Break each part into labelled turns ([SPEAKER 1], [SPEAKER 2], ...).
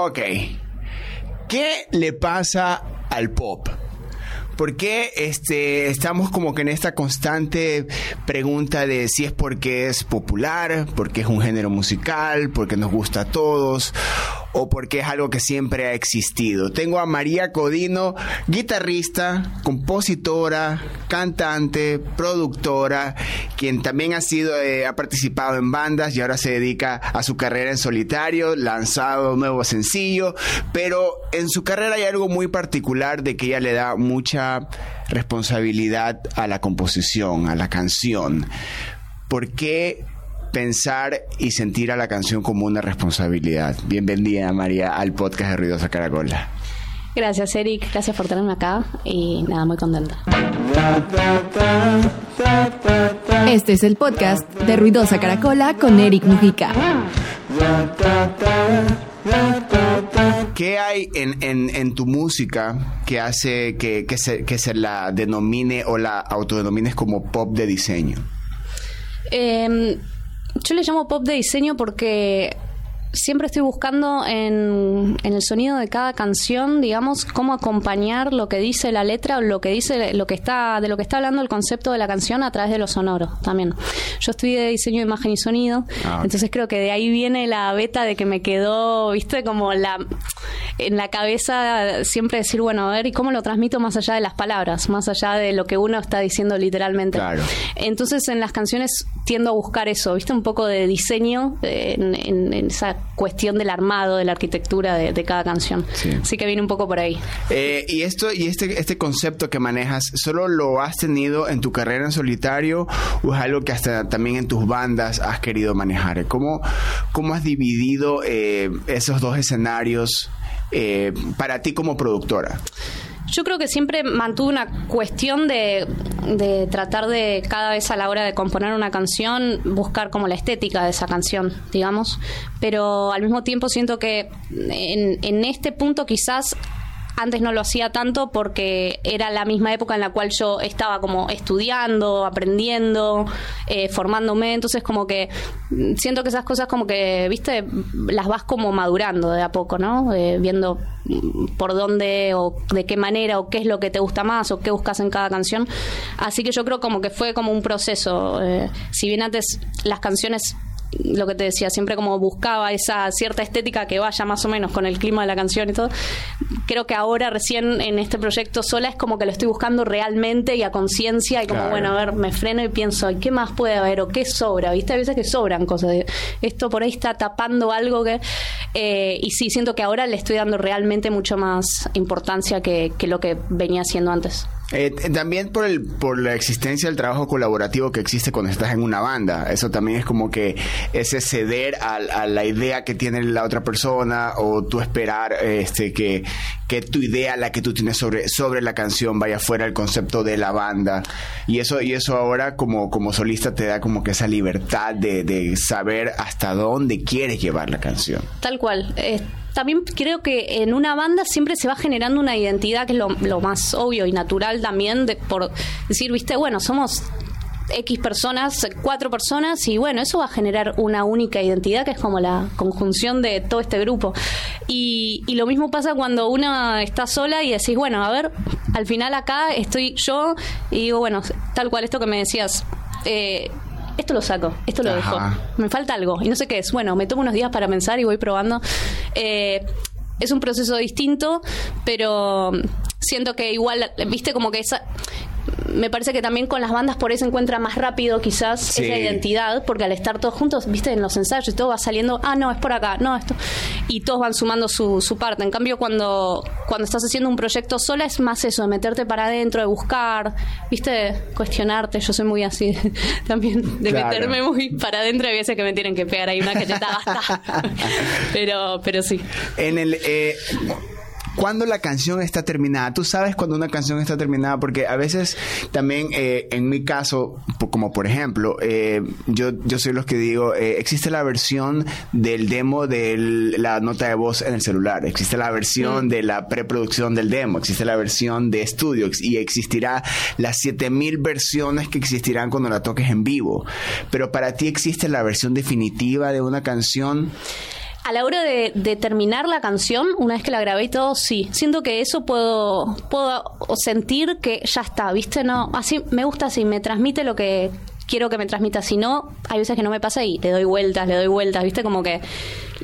[SPEAKER 1] Ok. ¿Qué le pasa al pop? ¿Por qué este, estamos como que en esta constante pregunta de si es porque es popular, porque es un género musical, porque nos gusta a todos, o porque es algo que siempre ha existido? Tengo a María Codino, guitarrista, compositora, cantante, productora, quien también ha sido, eh, ha participado en bandas y ahora se dedica a su carrera en solitario, lanzado nuevo sencillo, pero en su carrera hay algo muy particular de que ella le da mucha responsabilidad a la composición, a la canción. ¿Por qué pensar y sentir a la canción como una responsabilidad? Bienvenida, María, al podcast de Ruidosa Caracola.
[SPEAKER 2] Gracias, Eric. Gracias por tenerme acá y nada, muy contenta.
[SPEAKER 3] Este es el podcast de Ruidosa Caracola con Eric Mujica.
[SPEAKER 1] ¿Qué hay en, tu música que hace que, se, que se la denomine o la autodenomines como pop de diseño?
[SPEAKER 2] Em, yo le llamo pop de diseño porque siempre estoy buscando en, el sonido de cada canción, digamos, cómo acompañar lo que dice la letra o lo que dice lo que está de lo que está hablando el concepto de la canción a través de lo sonoro también. Yo estudié diseño de imagen y sonido, ah, entonces creo que de ahí viene la beta de que me quedó, viste, como la en la cabeza siempre decir, bueno, a ver, ¿y cómo lo transmito más allá de las palabras, más allá de lo que uno está diciendo literalmente? Claro. Entonces en las canciones tiendo a buscar eso, viste, un poco de diseño en, en esa cuestión del armado, de la arquitectura de, cada canción. Así que viene un poco por ahí.
[SPEAKER 1] Eh, y esto y este este concepto que manejas, ¿solo lo has tenido en tu carrera en solitario o es algo que hasta también en tus bandas has querido manejar? ¿Cómo, cómo has dividido eh, esos dos escenarios eh, para ti como productora?
[SPEAKER 2] Yo creo que siempre mantuve una cuestión de, tratar de cada vez a la hora de componer una canción buscar como la estética de esa canción, digamos. Pero al mismo tiempo siento que en este punto quizás antes no lo hacía tanto porque era la misma época en la cual yo estaba como estudiando, aprendiendo, eh, formándome. Entonces como que siento que esas cosas como que, viste, las vas como madurando de a poco, ¿no? Eh, viendo por dónde o de qué manera o qué es lo que te gusta más o qué buscas en cada canción. Así que yo creo como que fue como un proceso. Eh, si bien antes las canciones lo que te decía, siempre como buscaba esa cierta estética que vaya más o menos con el clima de la canción y todo. Creo que ahora recién en este proyecto sola es como que lo estoy buscando realmente y a conciencia y como, bueno, a ver, me freno y pienso, ¿qué más puede haber o qué sobra? ¿Viste? A veces que sobran cosas. Esto por ahí está tapando algo que... Eh, y sí, siento que ahora le estoy dando realmente mucho más importancia que, que lo que venía haciendo antes.
[SPEAKER 1] Eh, también por, el, por la existencia del trabajo colaborativo que existe cuando estás en una banda. Eso también es como que ese ceder a, la idea que tiene la otra persona o tú esperar este, que, que tu idea, la que tú tienes sobre, sobre la canción, vaya fuera el concepto de la banda. Y eso, y eso ahora como, como solista te da como que esa libertad de, saber hasta dónde quieres llevar la canción.
[SPEAKER 2] Tal cual. Eh, también creo que en una banda siempre se va generando una identidad que es lo, más obvio y natural también de, por decir, viste, bueno, somos X personas, cuatro personas, y bueno, eso va a generar una única identidad que es como la conjunción de todo este grupo. Y, y lo mismo pasa cuando una está sola y decís, bueno, a ver, al final acá estoy yo y digo, bueno, tal cual esto que me decías, eh, esto lo saco, esto lo dejo. Me falta algo y no sé qué es. Bueno, me tomo unos días para pensar y voy probando. Eh, es un proceso distinto, pero siento que igual, viste, como que esa, me parece que también con las bandas por eso encuentra más rápido quizás esa identidad, porque al estar todos juntos, viste, en los ensayos y todo va saliendo, ah, no, es por acá, no, esto, y todos van sumando su, su parte. En cambio, cuando, cuando estás haciendo un proyecto sola es más eso, de meterte para adentro, de buscar, viste, cuestionarte, yo soy muy así también, de meterme muy para adentro, hay veces que me tienen que pegar ahí una cachetada basta. pero, pero sí.
[SPEAKER 1] En el... Eh cuando la canción está terminada. Tú sabes cuando una canción está terminada porque a veces también eh, en mi caso, como por ejemplo, eh, yo, yo soy los que digo, eh, existe la versión del demo de la nota de voz en el celular, existe la versión mm. de la preproducción del demo, existe la versión de estudio y existirá las 7000 versiones que existirán cuando la toques en vivo. Pero para ti existe la versión definitiva de una canción
[SPEAKER 2] A la hora de, de, terminar la canción, una vez que la grabé y todo, sí. Siento que eso puedo, puedo sentir que ya está, ¿viste? No, así me gusta así, me transmite lo que quiero que me transmita. Si no, hay veces que no me pasa y le doy vueltas, le doy vueltas, ¿viste? Como que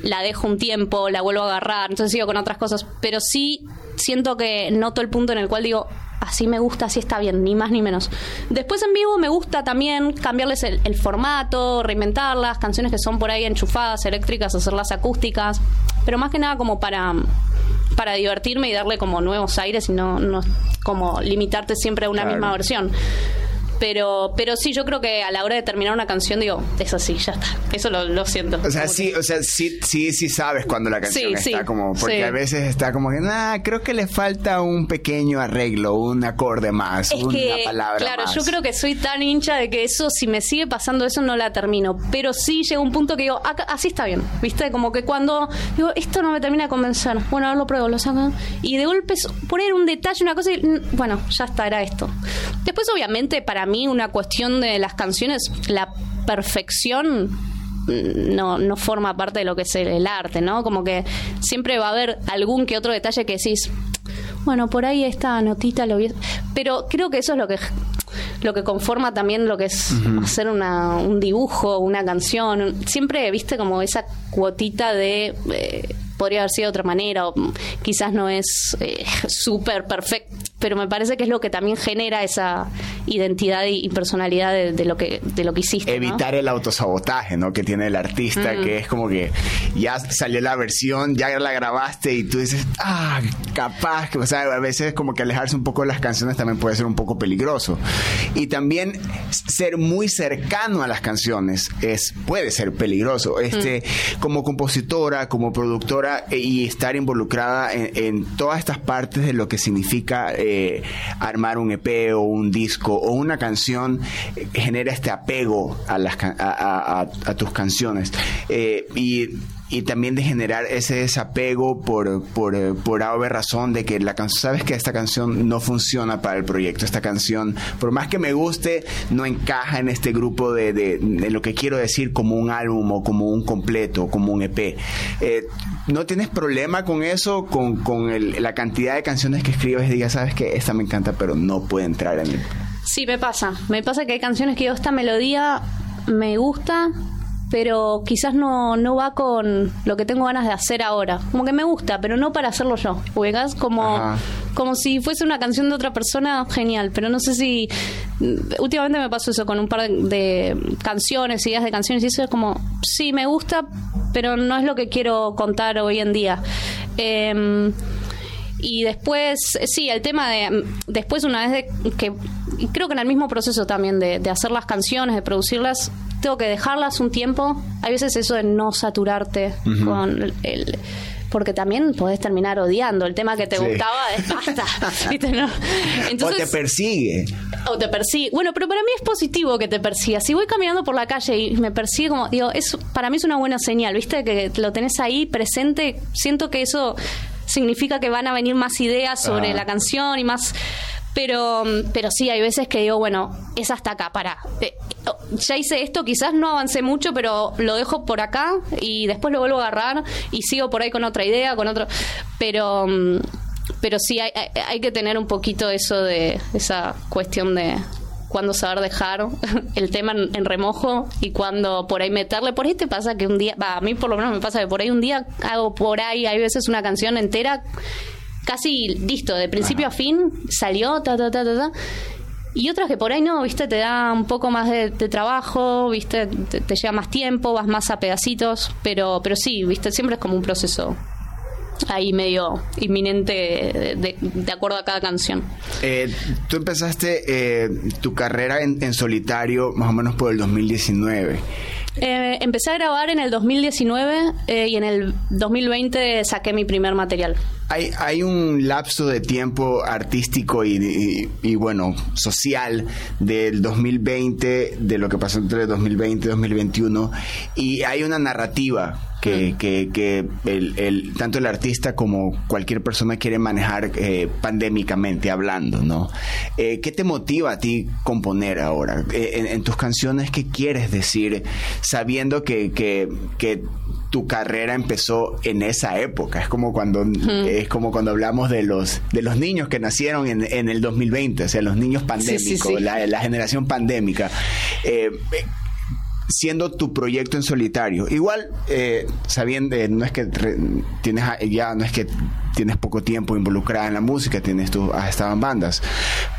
[SPEAKER 2] la dejo un tiempo, la vuelvo a agarrar, entonces sigo con otras cosas. Pero sí siento que noto el punto en el cual digo, así me gusta, así está bien, ni más ni menos. Después en vivo me gusta también cambiarles el, formato, reinventarlas, canciones que son por ahí enchufadas, eléctricas, hacerlas acústicas, pero más que nada como para para divertirme y darle como nuevos aires y no, no como limitarte siempre a una misma versión. Pero, pero sí, yo creo que a la hora de terminar una canción digo, es así, ya está. Eso lo, siento.
[SPEAKER 1] O sea, sí, o sea, sí, sí, sí sabes cuando la canción está como, porque a veces está como que, nah, creo que le falta un pequeño arreglo, un acorde más, una palabra
[SPEAKER 2] claro, yo creo que soy tan hincha de que eso, si me sigue pasando eso, no la termino. Pero sí llega un punto que digo, así está bien, ¿viste? Como que cuando digo, esto no me termina de convencer, bueno, ahora lo pruebo, lo saco. Y de golpe poner un detalle, una cosa, y, bueno, ya está, era esto. Después, obviamente, para mí una cuestión de las canciones, la perfección no, no forma parte de lo que es el, arte, ¿no? Como que siempre va a haber algún que otro detalle que decís, bueno, por ahí esta notita lo vi. Pero creo que eso es lo que lo que conforma también lo que es hacer una, un dibujo, una canción. Siempre, viste, como esa cuotita de eh, podría haber sido de otra manera, o quizás no es eh, súper perfecto, pero me parece que es lo que también genera esa identidad y, personalidad de, lo que de lo que hiciste.
[SPEAKER 1] Evitar el autosabotaje, ¿no? Que tiene el artista, que es como que ya salió la versión, ya la grabaste y tú dices, ah, capaz, que, o sea, a veces como que alejarse un poco de las canciones también puede ser un poco peligroso. Y también ser muy cercano a las canciones es puede ser peligroso. Este, como compositora, como productora e, y estar involucrada en, todas estas partes de lo que significa eh, armar un EP o un disco o una canción eh, genera este apego a, las, a, tus canciones. Eh, y y también de generar ese desapego por, por, por razón de que la canción, sabes que esta canción no funciona para el proyecto, esta canción, por más que me guste, no encaja en este grupo de, de, lo que quiero decir como un álbum o como un completo, como un EP. Eh, ¿No tienes problema con eso, con, con la cantidad de canciones que escribes y digas, sabes que esta me encanta, pero no puede entrar en el...
[SPEAKER 2] Sí, me pasa. Me pasa que hay canciones que yo esta melodía me gusta, pero quizás no, no va con lo que tengo ganas de hacer ahora. Como que me gusta, pero no para hacerlo yo. ¿Ubicas? Como, como si fuese una canción de otra persona, genial. Pero no sé si. Últimamente me pasó eso con un par de, canciones, ideas de canciones, y eso es como, sí, me gusta, pero no es lo que quiero contar hoy en día. Eh, y después, sí, el tema de, después una vez de que, creo que en el mismo proceso también de, de hacer las canciones, de producirlas, tengo que dejarlas un tiempo. Hay veces eso de no saturarte con el, porque también podés terminar odiando el tema que te gustaba de basta.
[SPEAKER 1] o te persigue.
[SPEAKER 2] O te persigue. Bueno, pero para mí es positivo que te persiga. Si voy caminando por la calle y me persigue como, digo, es, para mí es una buena señal, ¿viste? Que lo tenés ahí presente. Siento que eso significa que van a venir más ideas sobre la canción y más pero, pero sí, hay veces que digo, bueno, es hasta acá, para. Eh, ya hice esto, quizás no avancé mucho, pero lo dejo por acá y después lo vuelvo a agarrar y sigo por ahí con otra idea, con otro. Pero, pero sí, hay, hay que tener un poquito eso de esa cuestión de cuándo saber dejar el tema en, remojo y cuándo por ahí meterle. Por ahí te pasa que un día, va, a mí por lo menos me pasa que por ahí un día hago por ahí, hay veces una canción entera casi listo, de principio a fin, salió, ta, ta, ta, ta, ta. Y otras que por ahí no, viste, te da un poco más de, trabajo, viste, te, lleva más tiempo, vas más a pedacitos, pero, pero sí, viste, siempre es como un proceso ahí medio inminente de, acuerdo a cada canción.
[SPEAKER 1] Eh, tú empezaste eh, tu carrera en, en, solitario más o menos por el 2019.
[SPEAKER 2] Eh, empecé a grabar en el 2019 eh, y en el 2020 saqué mi primer material.
[SPEAKER 1] Hay, hay un lapso de tiempo artístico y, y, bueno, social del 2020, de lo que pasó entre el 2020 y 2021, y hay una narrativa que, que, que el, el, tanto el artista como cualquier persona quiere manejar eh, pandémicamente hablando, ¿no? Eh, ¿Qué te motiva a ti componer ahora? Eh, en, en, tus canciones, ¿qué quieres decir sabiendo que, que, que tu carrera empezó en esa época. Es como cuando es como cuando hablamos de los de los niños que nacieron en, en el 2020, o sea, los niños pandémicos, sí, sí, sí. La, la, generación pandémica. Eh, siendo tu proyecto en solitario. Igual, eh, sabiendo, eh, no es que re, tienes ya, no es que tienes poco tiempo involucrada en la música, tienes tú, has estado en bandas,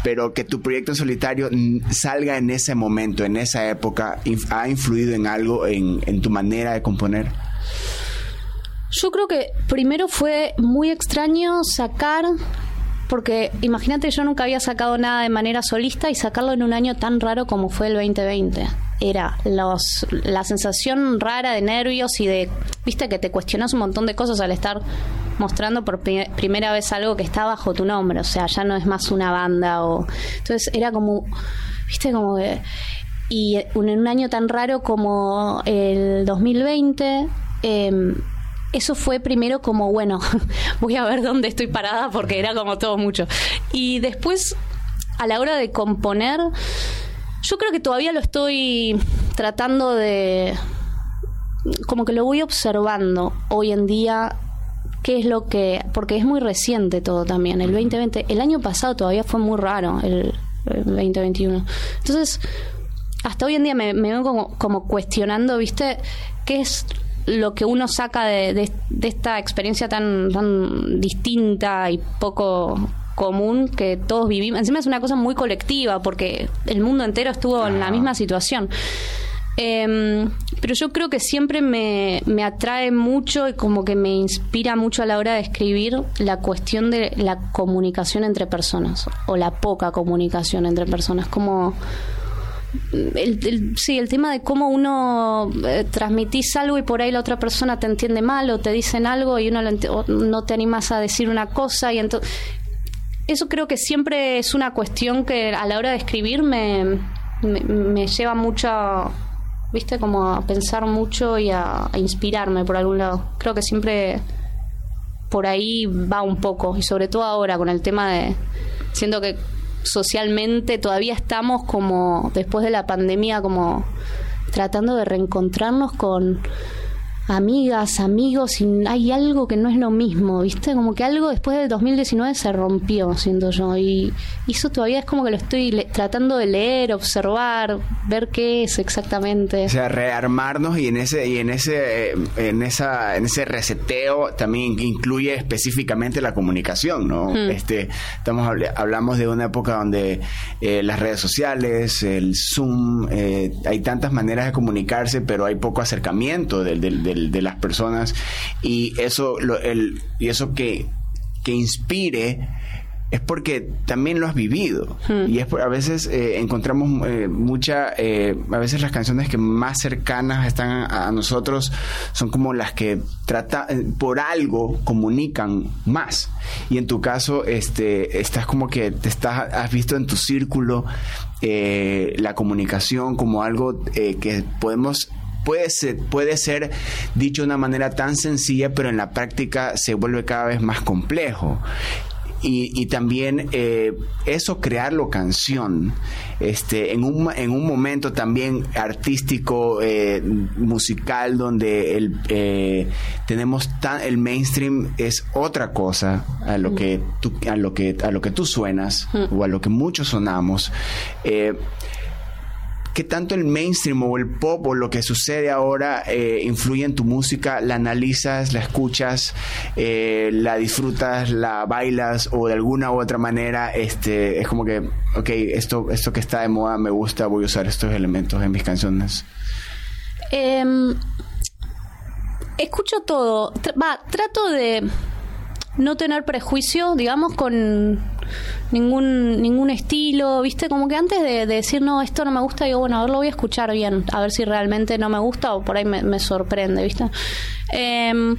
[SPEAKER 1] pero que tu proyecto en solitario salga en ese momento, en esa época, ¿ha influido en algo en, en tu manera de componer?
[SPEAKER 2] Yo creo que primero fue muy extraño sacar porque imagínate, yo nunca había sacado nada de manera solista y sacarlo en un año tan raro como fue el 2020. Era los, la sensación rara de nervios y de, viste, que te cuestionas un montón de cosas al estar mostrando por pri primera vez algo que está bajo tu nombre, o sea, ya no es más una banda o... Entonces era como, viste, como que... Y en un año tan raro como el 2020... Eh, eso fue primero como, bueno, voy a ver dónde estoy parada porque era como todo mucho. Y después, a la hora de componer, yo creo que todavía lo estoy tratando de... como que lo voy observando hoy en día qué es lo que porque es muy reciente todo también. El 2020 el año pasado todavía fue muy raro el, el 2021 entonces hasta hoy en día me, me vengo como, como cuestionando viste qué es lo que uno saca de, de, de esta experiencia tan, tan distinta y poco común que todos vivimos. Encima es una cosa muy colectiva porque el mundo entero estuvo ah. en la misma situación. Eh, pero yo creo que siempre me, me, atrae mucho y como que me inspira mucho a la hora de escribir la cuestión de la comunicación entre personas o la poca comunicación entre personas. Como el, sí, el tema de cómo uno eh, transmitís algo y por ahí la otra persona te entiende mal o te dicen algo y uno no te animas a decir una cosa y entonces eso creo que siempre es una cuestión que a la hora de escribir me, me, me lleva mucho viste como a pensar mucho y a, a inspirarme por algún lado. Creo que siempre por ahí va un poco y sobre todo ahora con el tema de siento que socialmente todavía estamos como después de la pandemia como tratando de reencontrarnos con amigas, amigos, y hay algo que no es lo mismo, ¿viste? Como que algo después del 2019 se rompió, siento yo, y, eso todavía es como que lo estoy le tratando de leer, observar, ver qué es exactamente.
[SPEAKER 1] O sea, rearmarnos y en ese y en ese en esa en ese reseteo también incluye específicamente la comunicación, ¿no? Hmm. Este estamos hablamos de una época donde eh, las redes sociales, el Zoom, eh, hay tantas maneras de comunicarse, pero hay poco acercamiento del, del, del de las personas. Y eso, lo, el, y eso que, que inspire es porque también lo has vivido. Hmm. y es por, a veces eh, encontramos eh, mucha eh, a veces las canciones que más cercanas están a, a nosotros son como las que trata por algo comunican más. Y en tu caso este estás como que te estás has visto en tu círculo la comunicación como algo que podemos puede ser, puede ser dicho de una manera tan sencilla, pero en la práctica se vuelve cada vez más complejo. Y, y, también eh, eso crearlo canción este en un, en un momento también artístico eh, musical donde el eh, tenemos tan el mainstream es otra cosa a lo que tú, a lo que a lo que tú suenas mm. o a lo que muchos sonamos ¿Qué tanto el mainstream o el pop o lo que sucede ahora eh, influye en tu música? ¿La analizas, la escuchas, eh, la disfrutas, la bailas o de alguna u otra manera este, es como que, ok, esto, esto que está de moda me gusta, voy a usar estos elementos en mis canciones?
[SPEAKER 2] Eh, escucho todo. Va, trato de no tener prejuicio, digamos, con ningún ningún estilo, ¿viste? Como que antes de, de, decir, no, esto no me gusta, digo, bueno, a ver, lo voy a escuchar bien, a ver si realmente no me gusta o por ahí me, me sorprende, ¿viste? Eh,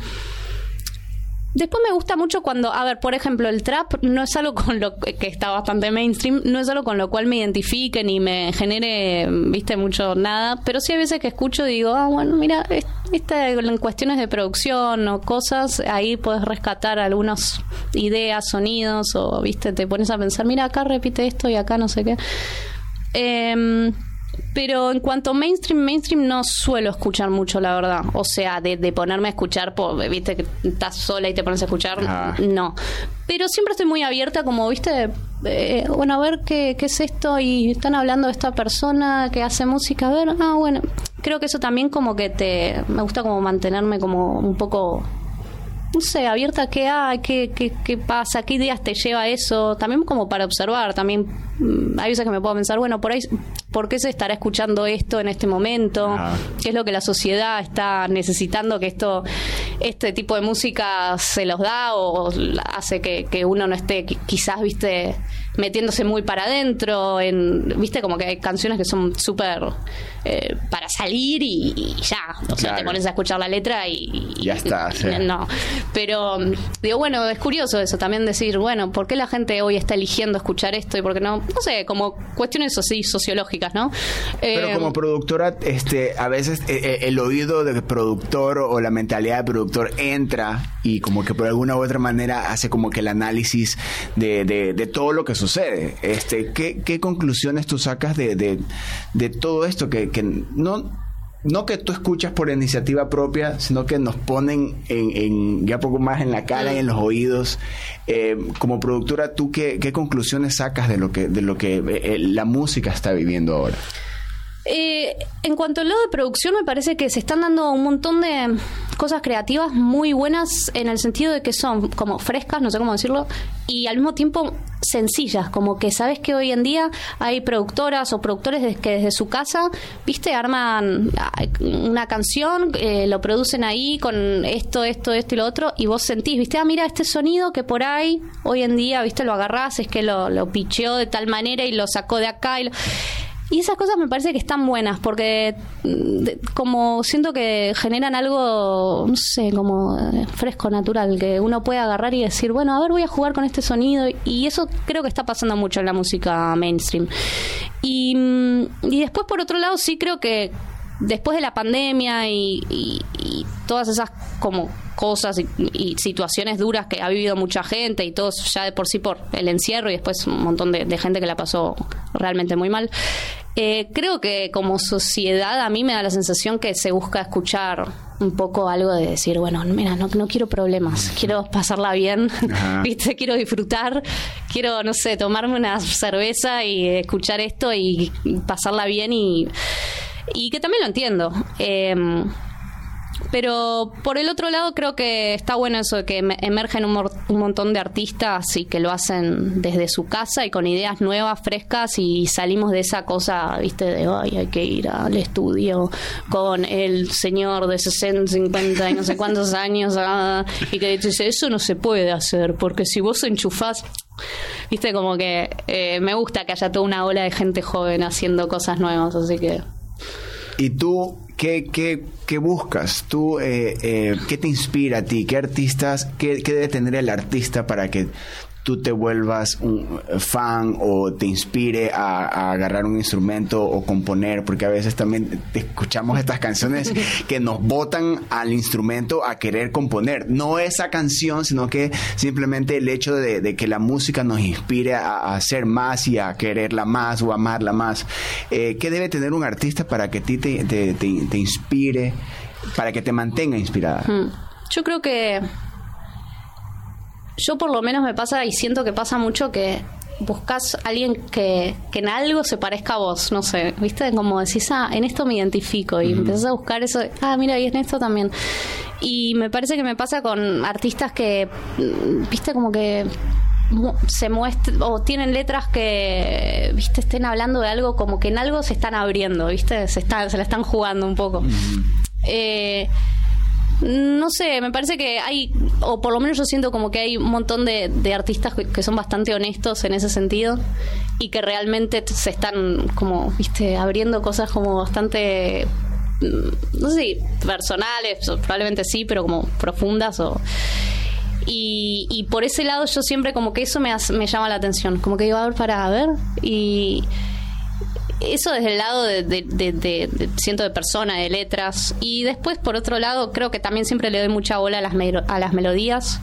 [SPEAKER 2] Después me gusta mucho cuando, a ver, por ejemplo, el trap no es algo con lo que está bastante mainstream, no es algo con lo cual me identifique ni me genere, viste, mucho nada, pero sí hay veces que escucho y digo, ah, bueno, mira, esta, en cuestiones de producción o cosas, ahí puedes rescatar algunas ideas, sonidos, o, viste, te pones a pensar, mira, acá repite esto y acá no sé qué. Eh, pero en cuanto a mainstream, mainstream no suelo escuchar mucho, la verdad. O sea, de, ponerme a escuchar, viste que estás sola y te pones a escuchar, no. Pero siempre estoy muy abierta, como, viste, eh, bueno, a ver qué, qué es esto y están hablando de esta persona que hace música, a ver, ah, bueno. Creo que eso también como que te... Me gusta como mantenerme como un poco no sé, abierta qué hay, qué, qué, qué, pasa, qué ideas te lleva eso, también como para observar, también hay veces que me puedo pensar, bueno, por ahí, ¿por qué se estará escuchando esto en este momento? ¿Qué es lo que la sociedad está necesitando que esto, este tipo de música se los da o hace que, que uno no esté quizás, viste, metiéndose muy para adentro, en, viste, como que hay canciones que son súper eh, para salir y, ya, o sea, te pones a escuchar la letra y,
[SPEAKER 1] ya está.
[SPEAKER 2] No, pero digo, bueno, es curioso eso también decir, bueno, ¿por qué la gente hoy está eligiendo escuchar esto y por qué no? No sé, como cuestiones así sociológicas, ¿no?
[SPEAKER 1] Pero como eh, productora, este, a veces eh, el oído del productor o la mentalidad del productor entra y como que por alguna u otra manera hace como que el análisis de, de, todo lo que sucede. Este, ¿qué, ¿Qué conclusiones tú sacas de, de, todo esto que, que no no que tú escuchas por iniciativa propia, sino que nos ponen en, ya poco más en la cara y en los oídos. Eh, como productora, ¿tú qué, qué, conclusiones sacas de lo que, de lo que eh, la música está viviendo ahora?
[SPEAKER 2] Eh, en cuanto al lado de producción, me parece que se están dando un montón de cosas creativas muy buenas en el sentido de que son como frescas, no sé cómo decirlo, y al mismo tiempo sencillas, como que sabes que hoy en día hay productoras o productores que desde su casa, viste, arman una canción, eh, lo producen ahí con esto, esto, esto y lo otro, y vos sentís, viste, ah, mira este sonido que por ahí hoy en día, viste, lo agarrás, es que lo, lo picheó de tal manera y lo sacó de acá y lo y esas cosas me parece que están buenas porque mm, como siento que generan algo, no sé, como eh, fresco, natural, que uno puede agarrar y decir, bueno, a ver, voy a jugar con este sonido. Y eso creo que está pasando mucho en la música mainstream. Y, mm, y después, por otro lado, sí creo que después de la pandemia y, todas esas como cosas y, situaciones duras que ha vivido mucha gente y todos ya de por sí por el encierro y después un montón de, gente que la pasó realmente muy mal. Eh, creo que como sociedad a mí me da la sensación que se busca escuchar un poco algo de decir, bueno, mira, no, no quiero problemas, quiero pasarla bien, ¿viste? quiero disfrutar, quiero, no sé, tomarme una cerveza y escuchar esto y pasarla bien y y que también lo entiendo. Em, pero por el otro lado creo que está bueno eso de que emergen un, montón de artistas y que lo hacen desde su casa y con ideas nuevas, frescas y salimos de esa cosa, viste, de ay, hay que ir al estudio con el señor de 60, 50 y no sé cuántos años ah, y que dice, eso no se puede hacer porque si vos enchufás viste como que eh, me gusta que haya toda una ola de gente joven haciendo cosas nuevas así que
[SPEAKER 1] ¿Y tú qué, qué, qué buscas? ¿Tú eh, eh, qué te inspira a ti? ¿Qué artistas, qué, qué debe tener el artista para que tú te vuelvas un fan o te inspire a, agarrar un instrumento o componer, porque a veces también escuchamos estas canciones que nos botan al instrumento a querer componer. No esa canción, sino que simplemente el hecho de, que la música nos inspire a, hacer más y a quererla más o amarla más. Eh, ¿Qué debe tener un artista para que a ti te, te, inspire, para que te mantenga inspirada? Hmm.
[SPEAKER 2] Yo creo que yo por lo menos me pasa y siento que pasa mucho que buscas a alguien que, en algo se parezca a vos, no sé, ¿viste? Como decís, ah, en esto me identifico y empiezas a buscar eso, ah, mira, y en esto también. Y me parece que me pasa con artistas que, ¿viste? Como que se muestran o tienen letras que viste estén hablando de algo como que en algo se están abriendo viste se están se la están jugando un poco eh, no sé, me parece que hay, o por lo menos yo siento como que hay un montón de, artistas que, son bastante honestos en ese sentido y que realmente se están como, viste, abriendo cosas como bastante, mm, no sé personales, probablemente sí, pero como profundas o... Y, por ese lado yo siempre como que eso me, me llama la atención. Como que digo, a ver, para ver. Y eso desde el lado de, de- de- de- siento de persona, de letras. Y después, por otro lado, creo que también siempre le doy mucha bola a las, a las melodías.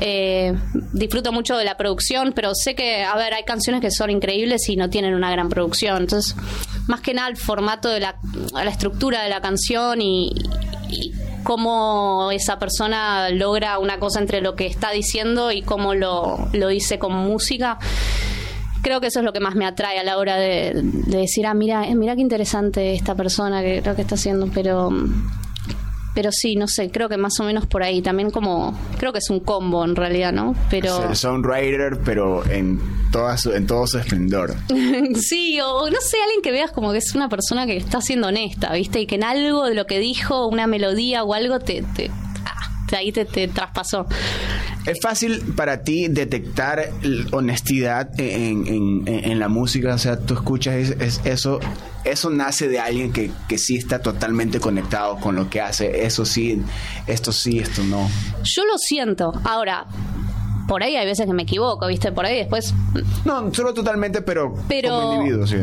[SPEAKER 2] Eh, disfruto mucho de la producción, pero sé que, a ver, hay canciones que son increíbles y no tienen una gran producción. Entonces, más que nada el formato de la, la estructura de la canción y, y cómo esa persona logra una cosa entre lo que está diciendo y cómo lo, lo dice con música creo que eso es lo que más me atrae a la hora de, de decir, ah, mira, eh, mira qué interesante esta persona que creo que está haciendo, pero pero sí, no sé, creo que más o menos por ahí también como creo que es un combo en realidad, ¿no? Pero
[SPEAKER 1] songwriter, pero en, toda su, en todo su esplendor.
[SPEAKER 2] sí, o no sé, alguien que veas como que es una persona que está siendo honesta, ¿viste? Y que en algo de lo que dijo, una melodía o algo te, te ah, ahí te, te traspasó.
[SPEAKER 1] ¿Es fácil para ti detectar honestidad en, en- la música? O sea, tú escuchas es- es- eso, eso nace de alguien que, que sí está totalmente conectado con lo que hace. Eso sí, esto sí, esto no.
[SPEAKER 2] Yo lo siento. Ahora, por ahí hay veces que me equivoco, ¿viste? Por ahí después
[SPEAKER 1] No, solo totalmente, pero,
[SPEAKER 2] Pero-
[SPEAKER 1] como individuo, sí.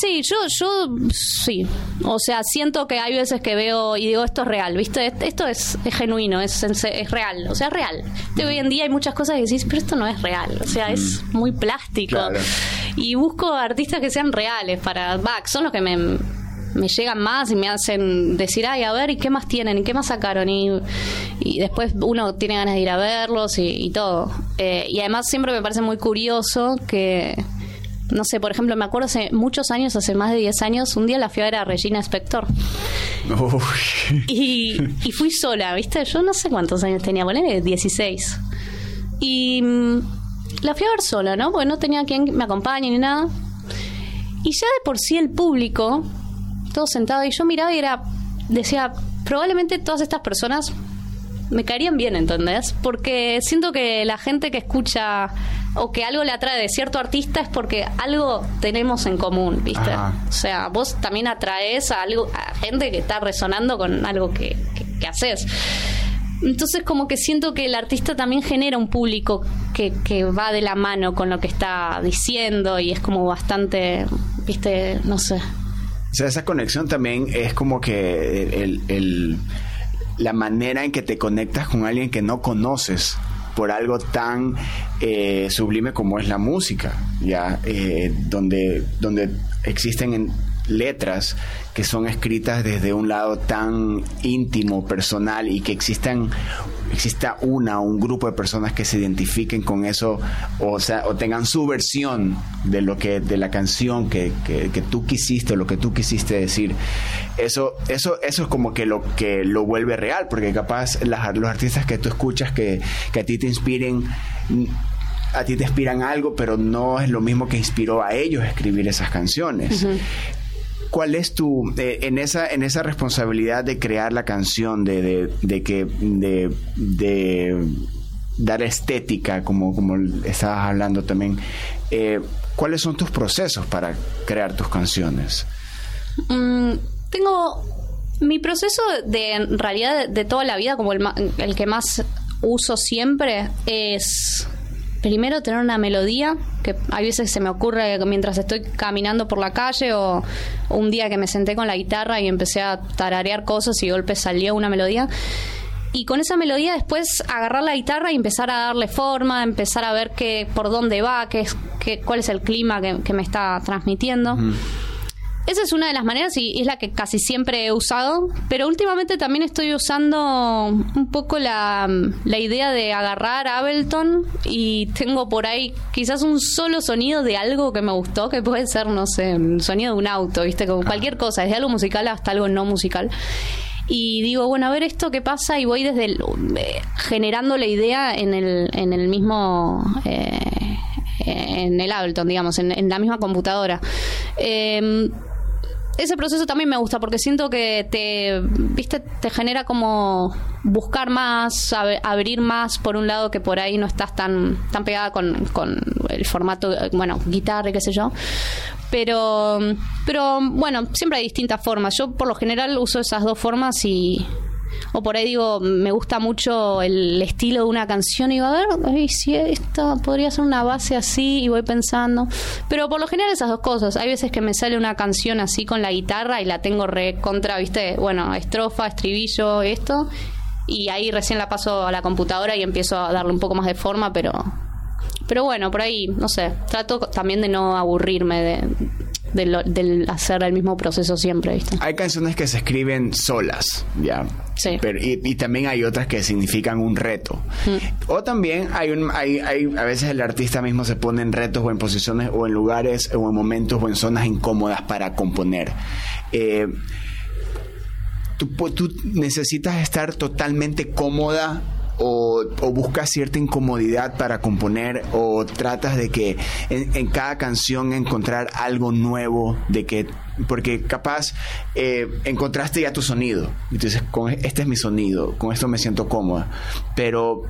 [SPEAKER 2] Sí, yo, yo sí. O sea, siento que hay veces que veo y digo, esto es real, ¿viste? Est- Esto es, es genuino, es, es, real. O sea, es real. De hoy en día hay muchas cosas que decís, pero esto no es real. O sea, es muy plástico.
[SPEAKER 1] Claro.
[SPEAKER 2] Y busco artistas que sean reales para. Va, son los que me, me llegan más y me hacen decir, ay, a ver, ¿y qué más tienen? ¿Y qué más sacaron? Y, y después uno tiene ganas de ir a verlos y, y todo. Eh, y además siempre me parece muy curioso que no sé, por ejemplo, me acuerdo hace muchos años, hace más de 10 años, un día la fui a ver a Regina Spector. Y, y fui sola, ¿viste? Yo no sé cuántos años tenía, ponele 16. Y mm, la fui a ver sola, ¿no? Porque no tenía quien me acompañe ni nada. Y ya de por sí el público, todo sentado, y yo miraba y era, decía, probablemente todas estas personas me caerían bien, ¿entendés? Porque siento que la gente que escucha o que algo le atrae de cierto artista es porque algo tenemos en común, ¿viste?
[SPEAKER 1] Ajá.
[SPEAKER 2] O sea, vos también atraes a algo a gente que está resonando con algo que, que, que haces. Entonces como que siento que el artista también genera un público que, que va de la mano con lo que está diciendo y es como bastante, viste, no sé.
[SPEAKER 1] O sea, esa conexión también es como que el, el- la manera en que te conectas con alguien que no conoces por algo tan eh, sublime como es la música, ya Eh, donde donde existen en- letras que son escritas desde un lado tan íntimo, personal y que existan exista una o un grupo de personas que se identifiquen con eso o sea o tengan su versión de lo que de la canción que, que, que tú quisiste o lo que tú quisiste decir. Eso eso eso es como que lo que lo vuelve real porque capaz las- los artistas que tú escuchas que, que a ti te inspiren a ti te inspiran algo pero no es lo mismo que inspiró a ellos a escribir esas canciones ¿Cuál es tu eh, en esa en esa responsabilidad de crear la canción de, de, de que de, dar estética como como estabas hablando también eh, cuáles son tus procesos para crear tus canciones
[SPEAKER 2] Mm, tengo mi proceso de en realidad de, toda la vida como el, el que más uso siempre es primero tener una melodía que hay veces se me ocurre mientras estoy caminando por la calle o un día que me senté con la guitarra y empecé a tararear cosas y golpe salió una melodía y con esa melodía después agarrar la guitarra y empezar a darle forma, empezar a ver qué, por dónde va, qué es, qué, cuál es el clima que me está transmitiendo. Esa es una de las maneras y es la que casi siempre he usado, pero últimamente también estoy usando un poco la, la idea de agarrar Ableton y tengo por ahí quizás un solo sonido de algo que me gustó, que puede ser, no sé, un sonido de un auto, ¿viste? Como cualquier cosa, desde algo musical hasta algo no musical. Y digo, bueno, a ver esto qué pasa y voy desde el, eh, generando la idea en el, en el mismo... eh, en el Ableton, digamos, en, en la misma computadora. Eh, ese proceso también me gusta porque siento que te, viste, te genera como buscar más, ab- abrir más por un lado que por ahí no estás tan, tan pegada con, con el formato, bueno, guitarra y qué sé yo. Pero, pero bueno, siempre hay distintas formas. Yo por lo general uso esas dos formas y, o por ahí digo, me gusta mucho el estilo de una canción y digo, a ver, ay, si esta podría ser una base así y voy pensando. Pero por lo general esas dos cosas. Hay veces que me sale una canción así con la guitarra y la tengo re contra, viste, bueno, estrofa, estribillo, esto. Y ahí recién la paso a la computadora y empiezo a darle un poco más de forma, pero pero bueno, por ahí, no sé, trato también de no aburrirme de, del hacer el mismo proceso siempre, ¿viste?
[SPEAKER 1] Hay canciones que se escriben solas, ¿ya?
[SPEAKER 2] Sí.
[SPEAKER 1] Pero, y, también hay otras que significan un reto. Mm. O también hay, un, hay, hay, a veces el artista mismo se pone en retos o en posiciones o en lugares o en momentos o en zonas incómodas para componer. Eh, tú, tú necesitas estar totalmente cómoda o, buscas cierta incomodidad para componer o tratas de que en, cada canción encontrar algo nuevo de que porque capaz eh, encontraste ya tu sonido y dices con este es mi sonido con esto me siento cómoda pero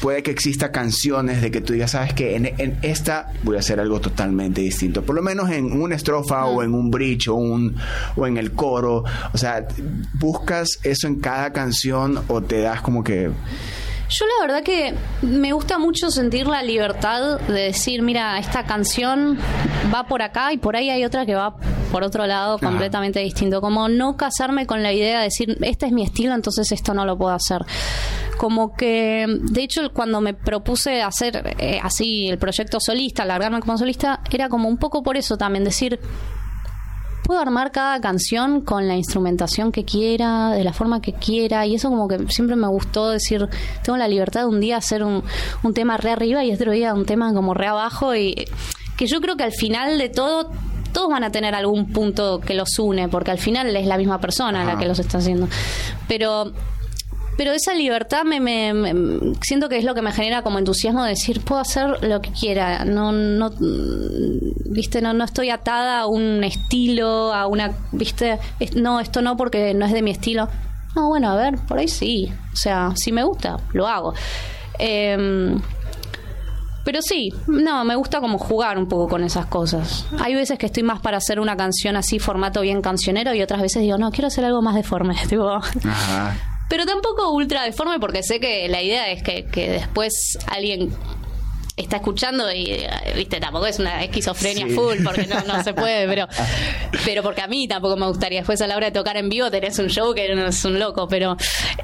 [SPEAKER 1] puede que exista canciones de que tú digas, sabes que en, esta voy a hacer algo totalmente distinto. Por lo menos en una estrofa o en un bridge o, un, o en el coro. O sea, buscas eso en cada canción o te das como que...
[SPEAKER 2] Yo la verdad que me gusta mucho sentir la libertad de decir, mira, esta canción va por acá y por ahí hay otra que va por otro lado completamente distinto. Como no casarme con la idea de decir, este es mi estilo, entonces esto no lo puedo hacer como que, de hecho, cuando me propuse hacer eh, así el proyecto solista, largarme como solista, era como un poco por eso también, decir, puedo armar cada canción con la instrumentación que quiera, de la forma que quiera, y eso como que siempre me gustó decir, tengo la libertad de un día hacer un, un tema re arriba y otro día un tema como re abajo, y que yo creo que al final de todo todos van a tener algún punto que los une, porque al final es la misma persona la que los está haciendo. Pero pero esa libertad me, me, siento que es lo que me genera como entusiasmo de decir puedo hacer lo que quiera no no viste no no estoy atada a un estilo a una viste no esto no porque no es de mi estilo. No bueno a ver por ahí sí. O sea si me gusta lo hago. Em, pero sí, no, me gusta como jugar un poco con esas cosas. Hay veces que estoy más para hacer una canción así, formato bien cancionero, y otras veces digo, no, quiero hacer algo más deforme. Tipo, pero tampoco ultra deforme porque sé que la idea es que, que después alguien está escuchando y viste tampoco es una esquizofrenia full porque no, no se puede pero pero porque a mí tampoco me gustaría. Después a la hora de tocar en vivo tenés un show que no es un loco pero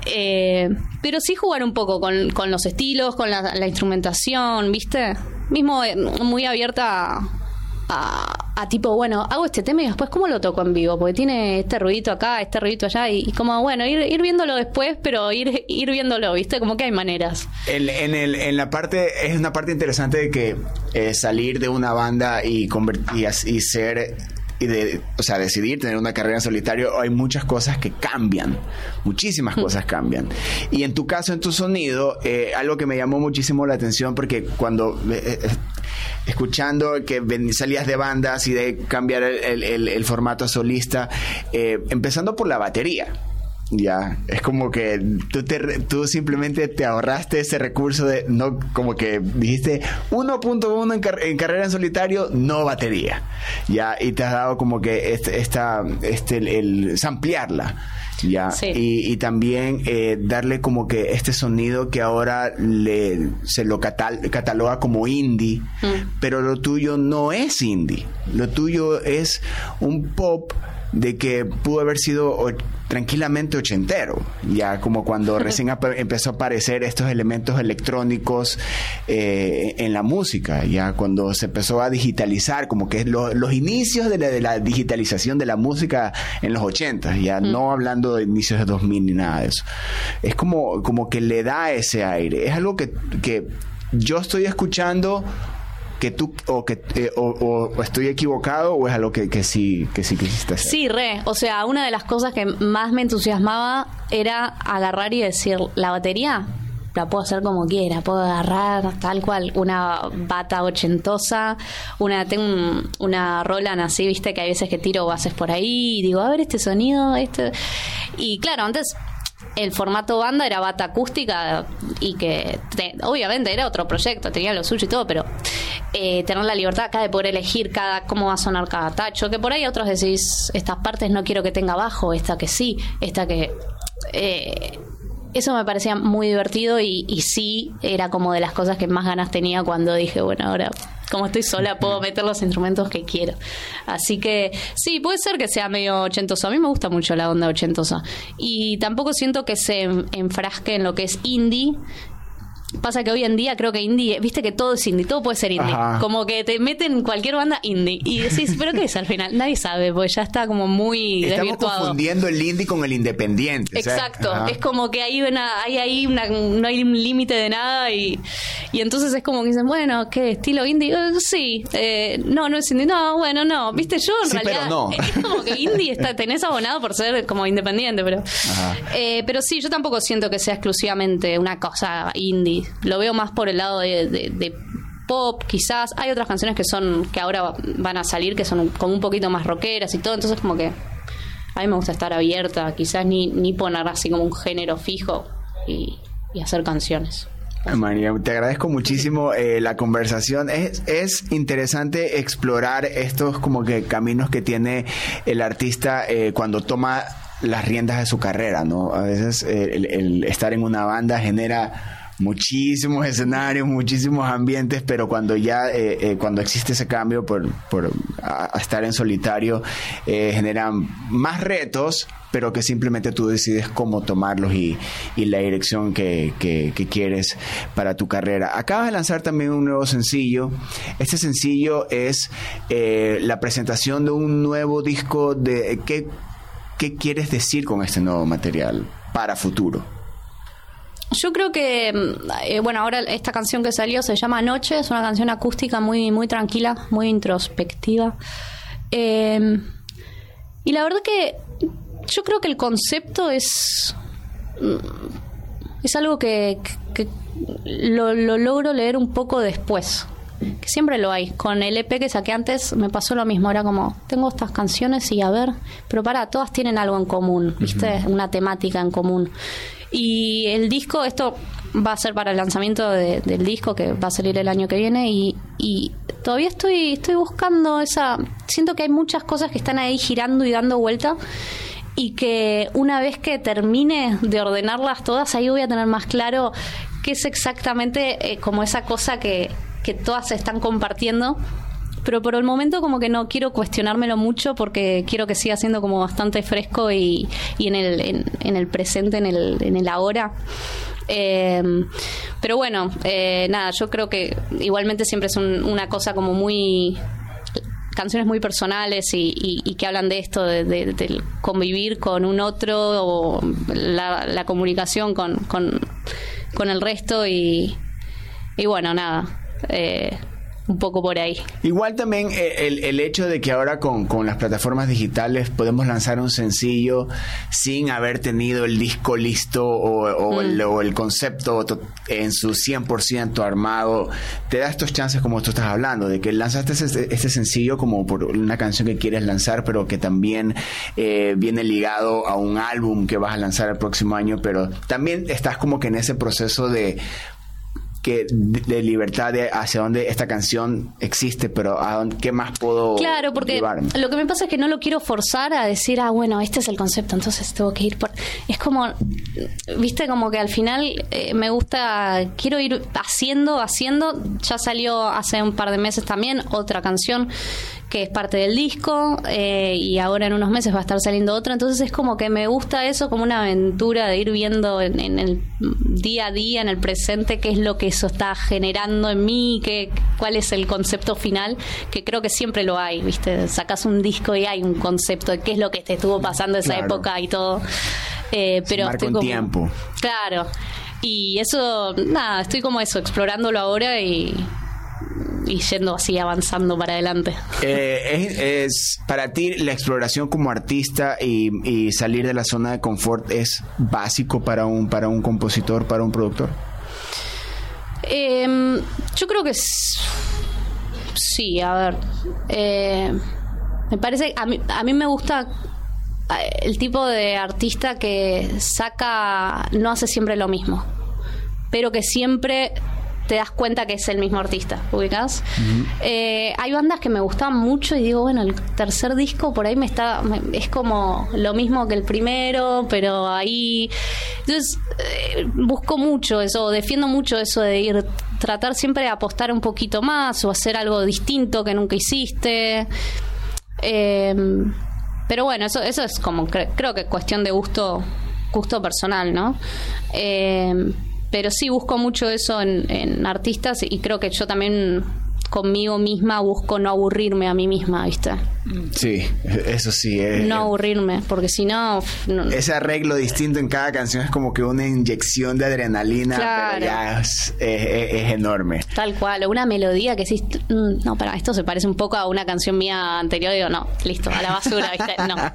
[SPEAKER 2] eh, pero sí jugar un poco con, con los estilos con la, la instrumentación viste mismo eh, muy abierta a, tipo, bueno, hago este tema y después cómo lo toco en vivo, porque tiene este ruidito acá, este ruidito allá, y, como, bueno, ir, ir, viéndolo después, pero ir, ir viéndolo, ¿viste? Como que hay maneras.
[SPEAKER 1] En, el, en la parte, es una parte interesante de que eh, salir de una banda y, convertir, y ser y de, o sea, decidir tener una carrera en solitario, hay muchas cosas que cambian, muchísimas cosas cambian. Y en tu caso, en tu sonido, eh, algo que me llamó muchísimo la atención, porque cuando eh, escuchando que salías de bandas y de cambiar el, formato solista, eh, empezando por la batería. Ya, es como que tú, te, tú simplemente te ahorraste ese recurso de, no, como que dijiste 1.1 en, en, carrera en solitario, no batería. Ya, y te has dado como que este, esta, este, el, el ampliarla. Ya, y, también eh, darle como que este sonido que ahora le, se lo cataloga como indie, mm. pero lo tuyo no es indie, lo tuyo es un pop de que pudo haber sido tranquilamente ochentero, ya como cuando recién empezó a aparecer estos elementos electrónicos eh, en la música, ya cuando se empezó a digitalizar, como que los inicios de la, digitalización de la música en los ochentas, ya no hablando de inicios de 2000 ni nada de eso. Es como, como que le da ese aire, es algo que, que yo estoy escuchando que tú o que eh, o, estoy equivocado o es algo que, que sí que sí quisiste hacer.
[SPEAKER 2] Sí, re, o sea, una de las cosas que más me entusiasmaba era agarrar y decir, la batería la puedo hacer como quiera, puedo agarrar tal cual una bata ochentosa, una tengo una Roland así, viste que hay veces que tiro bases por ahí y digo, a ver este sonido, este. Y claro, antes el formato banda era bata acústica y que obviamente era otro proyecto, tenía lo suyo y todo, pero eh, tener la libertad acá de poder elegir cada cómo va a sonar cada tacho, que por ahí otros decís, estas partes no quiero que tenga bajo, esta que sí, esta que eh, eso me parecía muy divertido y, y sí era como de las cosas que más ganas tenía cuando dije, bueno, ahora como estoy sola puedo meter los instrumentos que quiero. Así que sí, puede ser que sea medio ochentoso. A mí me gusta mucho la onda ochentosa. Y tampoco siento que se enfrasque en lo que es indie. Pasa que hoy en día creo que indie, viste que todo es indie, todo puede ser indie.
[SPEAKER 1] Ajá.
[SPEAKER 2] Como que te meten cualquier banda indie. Y decís, ¿pero qué es al final? Nadie sabe, porque ya está como muy
[SPEAKER 1] Estamos
[SPEAKER 2] desvirtuado.
[SPEAKER 1] confundiendo el indie con el independiente.
[SPEAKER 2] Exacto, es como que hay una, hay ahí una, no hay un límite de nada y, y entonces es como que dicen, bueno, ¿qué? ¿Estilo indie? Eh, sí, eh, no, no es indie, no, bueno, no, viste, yo en
[SPEAKER 1] Sí, pero
[SPEAKER 2] realidad
[SPEAKER 1] no.
[SPEAKER 2] es como que indie está, tenés abonado por ser como independiente, pero, eh, pero sí, yo tampoco siento que sea exclusivamente una cosa indie, lo veo más por el lado de, pop quizás hay otras canciones que son que ahora van a salir que son como un poquito más rockeras y todo entonces como que a mí me gusta estar abierta, quizás ni, ni poner así como un género fijo y, hacer canciones.
[SPEAKER 1] María, te agradezco muchísimo eh, la conversación. Es, es interesante explorar estos como que caminos que tiene el artista eh, cuando toma las riendas de su carrera, ¿no? A veces eh, el estar en una banda genera muchísimos escenarios, muchísimos ambientes, pero cuando ya, eh, eh, cuando existe ese cambio por, por estar en solitario, eh, generan más retos, pero que simplemente tú decides cómo tomarlos y, y la dirección que, que- que quieres para tu carrera. Acabas de lanzar también un nuevo sencillo. Este sencillo es eh, la presentación de un nuevo disco de... ¿qué, ¿Qué quieres decir con este nuevo material para futuro?
[SPEAKER 2] Yo creo que, mm, eh, bueno, ahora esta canción que salió se llama Noche, es una canción acústica muy, muy tranquila, muy introspectiva. Eh, y la verdad que yo creo que el concepto es. mm, Es algo que, que lo, lo logro leer un poco después. Que siempre lo hay. Con el EP que saqué antes me pasó lo mismo. Era como, tengo estas canciones y a ver, pero para, todas tienen algo en común, ¿viste? Una temática en común. Y el disco, esto va a ser para el lanzamiento de- del disco que va a salir el año que viene y, y todavía estoy, estoy buscando esa... Siento que hay muchas cosas que están ahí girando y dando vuelta y que una vez que termine de ordenarlas todas, ahí voy a tener más claro qué es exactamente eh, como esa cosa que, que todas están compartiendo. Pero por el momento como que no quiero cuestionármelo mucho porque quiero que siga siendo como bastante fresco y, y en, el, en, el presente, en el, en el ahora. Eh, pero bueno, eh, nada, yo creo que igualmente siempre es un- una cosa como muy canciones muy personales y, y- y que hablan de esto, de, de- del convivir con un otro o la, la comunicación con, con, con el resto y, y bueno, nada, eh, un poco por ahí.
[SPEAKER 1] Igual también eh, el, el hecho de que ahora con, con las plataformas digitales podemos lanzar un sencillo sin haber tenido el disco listo o, o el, o el concepto to- en su 100% armado, te da estos chances como tú estás hablando, de que lanzaste este, este sencillo como por una canción que quieres lanzar, pero que también eh, viene ligado a un álbum que vas a lanzar el próximo año, pero también estás como que en ese proceso de que de, de libertad de hacia dónde esta canción existe, pero a dónde, qué más puedo
[SPEAKER 2] Claro, porque
[SPEAKER 1] llevarme?
[SPEAKER 2] lo que me pasa es que no lo quiero forzar a decir, ah, bueno, este es el concepto, entonces tengo que ir por... Es como, viste, como que al final eh, me gusta, quiero ir haciendo, haciendo. Ya salió hace un par de meses también otra canción que es parte del disco eh, y ahora en unos meses va a estar saliendo otra, entonces es como que me gusta eso como una aventura de ir viendo en, en el día a día, en el presente, qué es lo que eso está generando en mí, qué, cuál es el concepto final, que creo que siempre lo hay, ¿viste? Sacas un disco y hay un concepto de qué es lo que te estuvo pasando esa
[SPEAKER 1] Claro.
[SPEAKER 2] época y todo. Eh, pero estoy como-
[SPEAKER 1] tiempo.
[SPEAKER 2] Claro. Y eso, nada, estoy como eso, explorándolo ahora y, y yendo así, avanzando para adelante.
[SPEAKER 1] Eh, es, es- para ti la exploración como artista y, y salir de la zona de confort es básico para un para un compositor, para un productor.
[SPEAKER 2] Eh, yo creo que sí, a ver. eh, me parece, a mí, a mí me gusta eh, el tipo de artista que saca, no hace siempre lo mismo, pero que siempre te das cuenta que es el mismo artista, ¿ubicás? Eh, hay bandas que me gustaban mucho y digo, bueno, el tercer disco por ahí me está, es como lo mismo que el primero, pero ahí... Entonces, eh, busco mucho eso, defiendo mucho eso de ir, tratar siempre de apostar un poquito más o hacer algo distinto que nunca hiciste. Em, pero bueno, eso, eso es como, creo que cuestión de gusto, gusto personal, ¿no? Eh, pero sí busco mucho eso en, artistas y creo que yo también conmigo misma busco no aburrirme a mí misma, ¿viste?
[SPEAKER 1] Sí, eso sí.
[SPEAKER 2] no aburrirme, porque si no,
[SPEAKER 1] Ese arreglo distinto en cada canción es como que una inyección de adrenalina, pero ya es, enorme.
[SPEAKER 2] Tal cual, una melodía que sí, mm, no, para esto se parece un poco a una canción mía anterior, digo, no, listo, a la basura, ¿viste? No.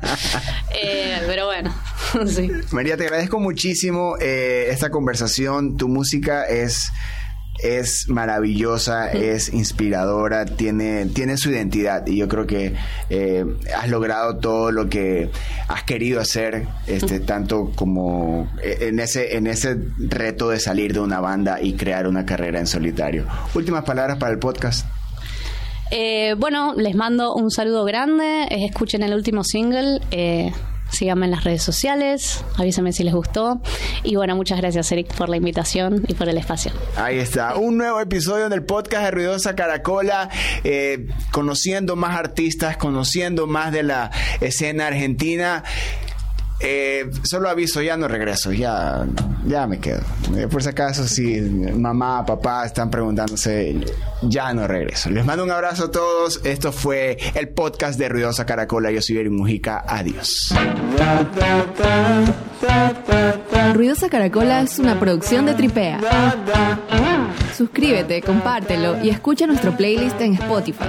[SPEAKER 2] Eh, pero bueno, sí.
[SPEAKER 1] María, te agradezco muchísimo eh, esta conversación. Tu música es es maravillosa, es inspiradora, tiene, tiene su identidad y yo creo que eh, has logrado todo lo que has querido hacer, este, tanto como eh, en ese, en ese reto de salir de una banda y crear una carrera en solitario. Últimas palabras para el podcast.
[SPEAKER 2] Eh, bueno, les mando un saludo grande, escuchen el último single. Síganme en las redes sociales, avísenme si les gustó. Y bueno, muchas gracias, Eric, por la invitación y por el espacio.
[SPEAKER 1] Ahí está, un nuevo episodio del podcast de Ruidosa Caracola, eh, conociendo más artistas, conociendo más de la escena argentina. Eh, solo aviso, ya no regreso, ya, ya me quedo. Eh, por si acaso, si mamá, papá están preguntándose, ya no regreso. Les mando un abrazo a todos. Esto fue el podcast de Ruidosa Caracola. Yo soy Eric Mujica. Adiós.
[SPEAKER 3] Ruidosa Caracola es una producción de Tripea. Suscríbete, compártelo y escucha nuestro playlist en Spotify.